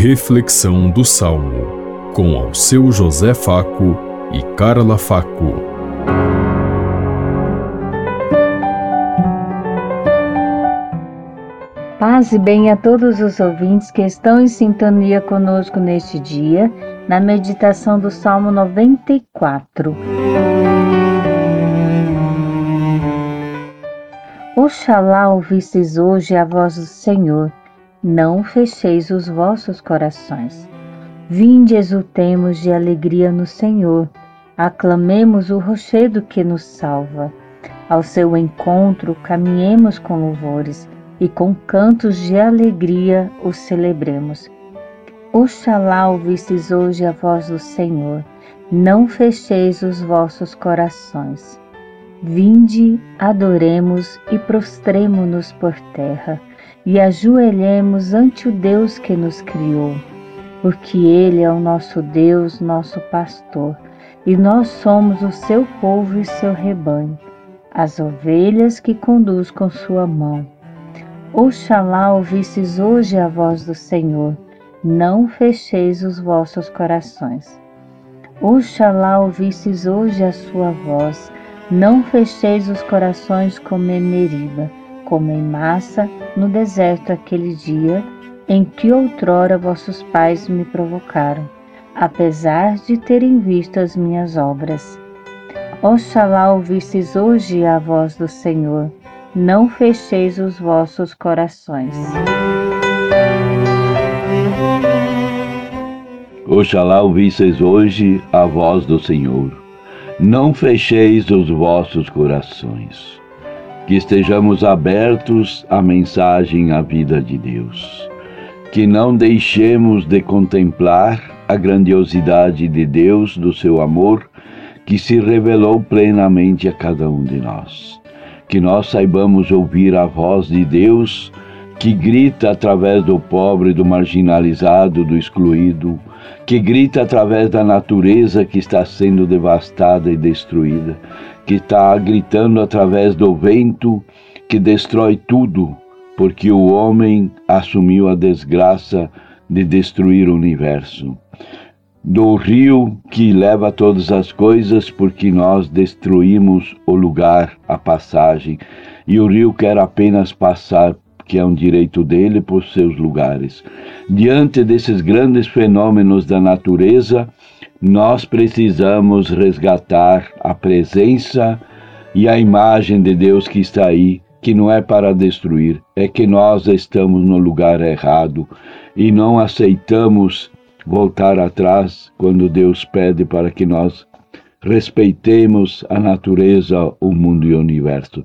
Reflexão do Salmo, com ao seu José Faco e Carla Faco. Paz e bem a todos os ouvintes que estão em sintonia conosco neste dia, na meditação do Salmo 94. Oxalá ouvisseis hoje a voz do Senhor não fecheis os vossos corações. Vinde, exultemos de alegria no Senhor, aclamemos o rochedo que nos salva. Ao seu encontro caminhemos com louvores e com cantos de alegria o celebremos. Oxalá ouvistes hoje a voz do Senhor, não fecheis os vossos corações. Vinde, adoremos e prostremo-nos por terra e ajoelhemos ante o Deus que nos criou, porque Ele é o nosso Deus, nosso pastor, e nós somos o seu povo e seu rebanho, as ovelhas que conduz com sua mão. Oxalá ouvisses hoje a voz do Senhor, não fecheis os vossos corações. Oxalá ouvisses hoje a sua voz, não fecheis os corações como em Meriba como em massa no deserto aquele dia em que outrora vossos pais me provocaram, apesar de terem visto as minhas obras. Oxalá ouvistes hoje a voz do Senhor, não fecheis os vossos corações. Oxalá ouvisseis hoje a voz do Senhor, não fecheis os vossos corações que estejamos abertos à mensagem, à vida de Deus, que não deixemos de contemplar a grandiosidade de Deus, do seu amor, que se revelou plenamente a cada um de nós. Que nós saibamos ouvir a voz de Deus que grita através do pobre, do marginalizado, do excluído, que grita através da natureza que está sendo devastada e destruída, que está gritando através do vento que destrói tudo, porque o homem assumiu a desgraça de destruir o universo. Do rio que leva todas as coisas, porque nós destruímos o lugar, a passagem, e o rio quer apenas passar que é um direito dele por seus lugares. Diante desses grandes fenômenos da natureza, nós precisamos resgatar a presença e a imagem de Deus que está aí, que não é para destruir, é que nós estamos no lugar errado e não aceitamos voltar atrás quando Deus pede para que nós respeitemos a natureza, o mundo e o universo.